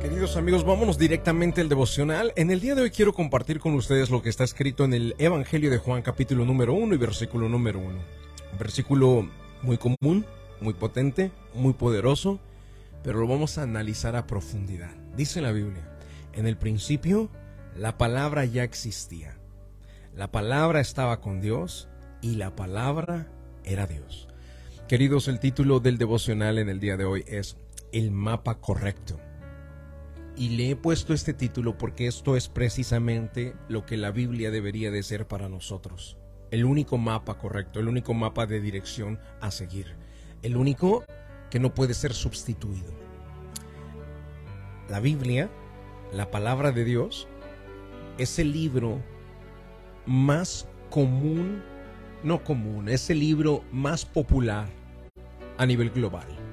Queridos amigos, vámonos directamente al devocional. En el día de hoy quiero compartir con ustedes lo que está escrito en el Evangelio de Juan capítulo número 1 y versículo número 1. Un versículo muy común, muy potente, muy poderoso, pero lo vamos a analizar a profundidad. Dice la Biblia, en el principio la palabra ya existía. La palabra estaba con Dios y la palabra era Dios. Queridos, el título del devocional en el día de hoy es El mapa correcto. Y le he puesto este título porque esto es precisamente lo que la Biblia debería de ser para nosotros. El único mapa correcto, el único mapa de dirección a seguir. El único que no puede ser sustituido. La Biblia, la palabra de Dios, es el libro más común, no común, es el libro más popular a nivel global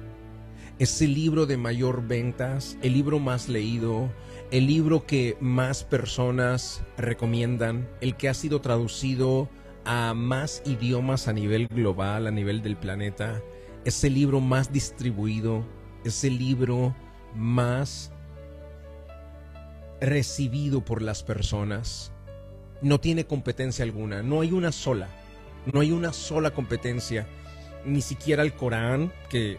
es el libro de mayor ventas, el libro más leído, el libro que más personas recomiendan, el que ha sido traducido a más idiomas a nivel global, a nivel del planeta, es el libro más distribuido, es el libro más recibido por las personas. No tiene competencia alguna, no hay una sola, no hay una sola competencia, ni siquiera el Corán, que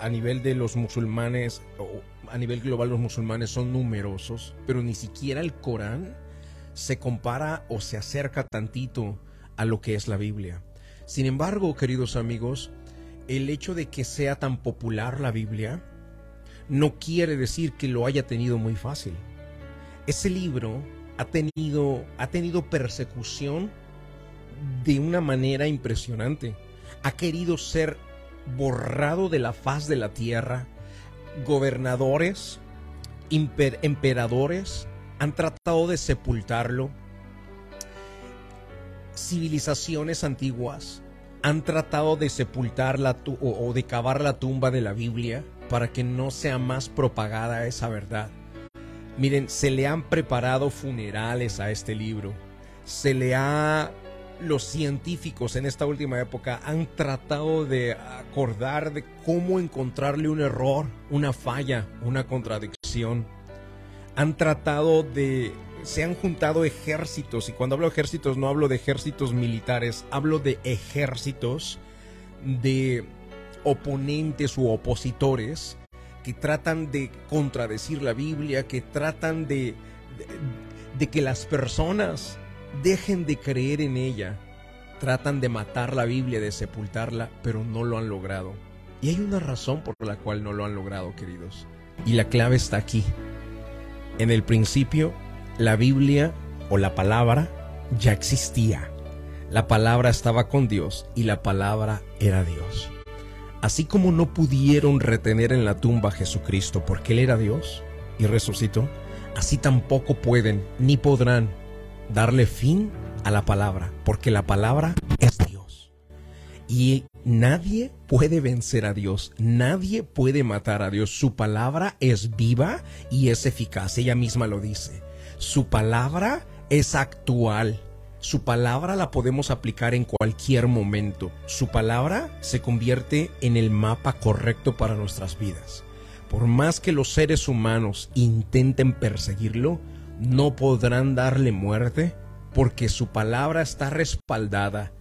a nivel de los musulmanes, o a nivel global los musulmanes son numerosos, pero ni siquiera el Corán se compara o se acerca tantito a lo que es la Biblia. Sin embargo, queridos amigos, el hecho de que sea tan popular la Biblia no quiere decir que lo haya tenido muy fácil. Ese libro ha tenido, ha tenido persecución de una manera impresionante. Ha querido ser borrado de la faz de la tierra. Gobernadores, emperadores han tratado de sepultarlo. Civilizaciones antiguas han tratado de sepultar la o, o de cavar la tumba de la Biblia para que no sea más propagada esa verdad. Miren, se le han preparado funerales a este libro. Se le ha los científicos en esta última época han tratado de acordar de cómo encontrarle un error, una falla, una contradicción. Han tratado de... Se han juntado ejércitos, y cuando hablo de ejércitos no hablo de ejércitos militares, hablo de ejércitos de oponentes u opositores que tratan de contradecir la Biblia, que tratan de, de, de que las personas dejen de creer en ella. Tratan de matar la Biblia, de sepultarla, pero no lo han logrado. Y hay una razón por la cual no lo han logrado, queridos. Y la clave está aquí. En el principio, la Biblia o la palabra ya existía. La palabra estaba con Dios y la palabra era Dios. Así como no pudieron retener en la tumba a Jesucristo porque Él era Dios y resucitó, así tampoco pueden ni podrán darle fin a la palabra, porque la palabra es Dios. Y nadie puede vencer a Dios, nadie puede matar a Dios. Su palabra es viva y es eficaz, ella misma lo dice. Su palabra es actual. Su palabra la podemos aplicar en cualquier momento. Su palabra se convierte en el mapa correcto para nuestras vidas. Por más que los seres humanos intenten perseguirlo, no podrán darle muerte porque su palabra está respaldada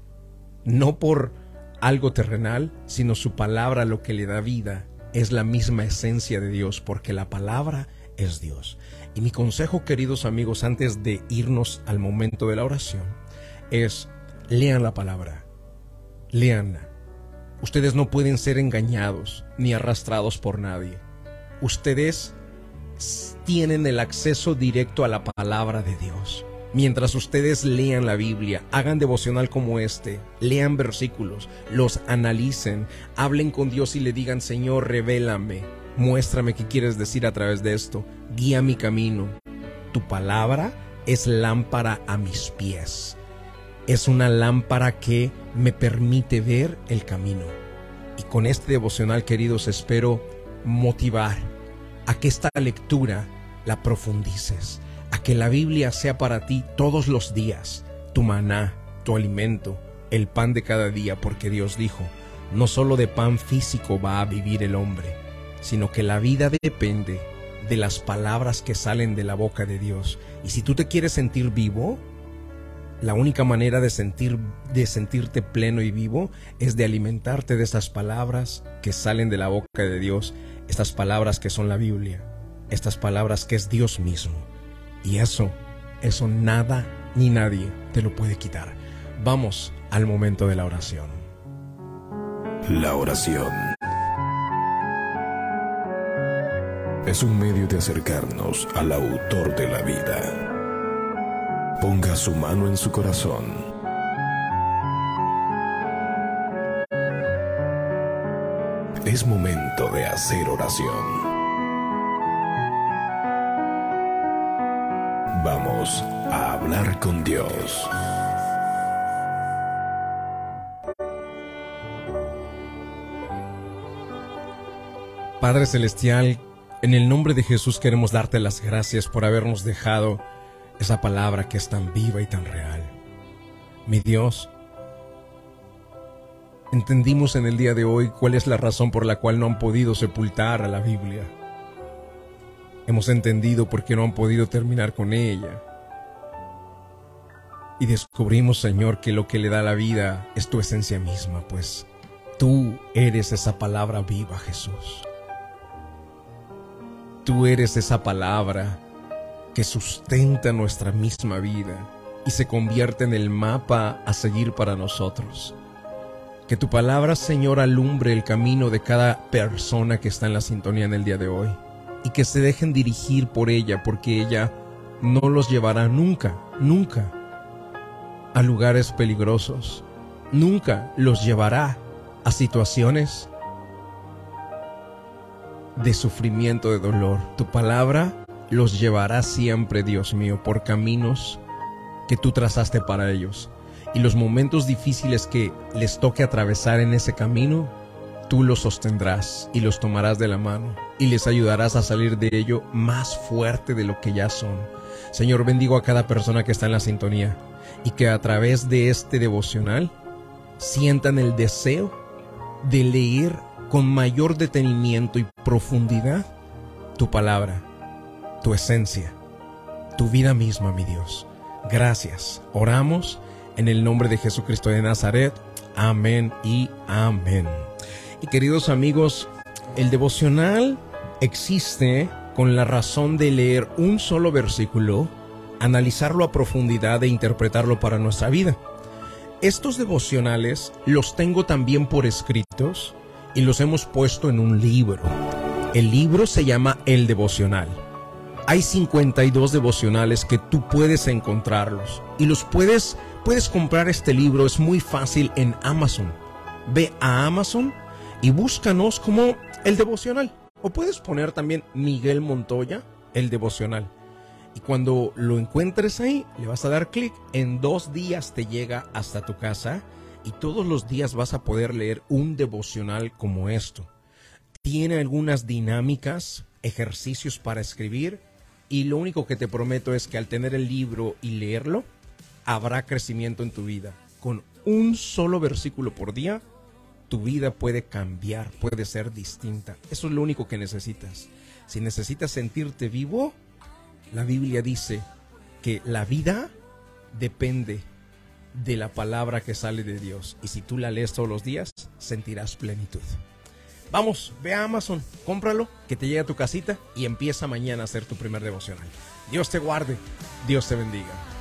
no por algo terrenal, sino su palabra lo que le da vida es la misma esencia de Dios, porque la palabra es Dios. Y mi consejo, queridos amigos, antes de irnos al momento de la oración, es lean la palabra, leanla. Ustedes no pueden ser engañados ni arrastrados por nadie. Ustedes tienen el acceso directo a la palabra de Dios. Mientras ustedes lean la Biblia, hagan devocional como este, lean versículos, los analicen, hablen con Dios y le digan, Señor, revélame, muéstrame qué quieres decir a través de esto, guía mi camino. Tu palabra es lámpara a mis pies. Es una lámpara que me permite ver el camino. Y con este devocional, queridos, espero motivar a que esta lectura la profundices, a que la Biblia sea para ti todos los días, tu maná, tu alimento, el pan de cada día, porque Dios dijo, no solo de pan físico va a vivir el hombre, sino que la vida depende de las palabras que salen de la boca de Dios. Y si tú te quieres sentir vivo, la única manera de, sentir, de sentirte pleno y vivo es de alimentarte de esas palabras que salen de la boca de Dios, estas palabras que son la Biblia, estas palabras que es Dios mismo. Y eso, eso nada ni nadie te lo puede quitar. Vamos al momento de la oración. La oración es un medio de acercarnos al autor de la vida. Ponga su mano en su corazón. Es momento de hacer oración. Vamos a hablar con Dios. Padre Celestial, en el nombre de Jesús queremos darte las gracias por habernos dejado esa palabra que es tan viva y tan real. Mi Dios, entendimos en el día de hoy cuál es la razón por la cual no han podido sepultar a la Biblia. Hemos entendido por qué no han podido terminar con ella. Y descubrimos, Señor, que lo que le da la vida es tu esencia misma, pues tú eres esa palabra viva, Jesús. Tú eres esa palabra que sustenta nuestra misma vida y se convierte en el mapa a seguir para nosotros. Que tu palabra, Señor, alumbre el camino de cada persona que está en la sintonía en el día de hoy y que se dejen dirigir por ella porque ella no los llevará nunca, nunca a lugares peligrosos. Nunca los llevará a situaciones de sufrimiento, de dolor. Tu palabra los llevará siempre, Dios mío, por caminos que tú trazaste para ellos. Y los momentos difíciles que les toque atravesar en ese camino, tú los sostendrás y los tomarás de la mano y les ayudarás a salir de ello más fuerte de lo que ya son. Señor, bendigo a cada persona que está en la sintonía y que a través de este devocional sientan el deseo de leer con mayor detenimiento y profundidad tu palabra, tu esencia, tu vida misma, mi Dios. Gracias. Oramos en el nombre de Jesucristo de Nazaret. Amén y amén. Y queridos amigos, el devocional existe con la razón de leer un solo versículo, analizarlo a profundidad e interpretarlo para nuestra vida. Estos devocionales los tengo también por escritos y los hemos puesto en un libro. El libro se llama El Devocional. Hay 52 devocionales que tú puedes encontrarlos y los puedes puedes comprar este libro, es muy fácil en Amazon. Ve a Amazon y búscanos como El Devocional o puedes poner también Miguel Montoya, El Devocional. Y cuando lo encuentres ahí, le vas a dar clic. En dos días te llega hasta tu casa y todos los días vas a poder leer un devocional como esto. Tiene algunas dinámicas, ejercicios para escribir y lo único que te prometo es que al tener el libro y leerlo, habrá crecimiento en tu vida. Con un solo versículo por día, tu vida puede cambiar, puede ser distinta. Eso es lo único que necesitas. Si necesitas sentirte vivo, la Biblia dice que la vida depende de la palabra que sale de Dios. Y si tú la lees todos los días, sentirás plenitud. Vamos, ve a Amazon, cómpralo, que te llegue a tu casita y empieza mañana a hacer tu primer devocional. Dios te guarde, Dios te bendiga.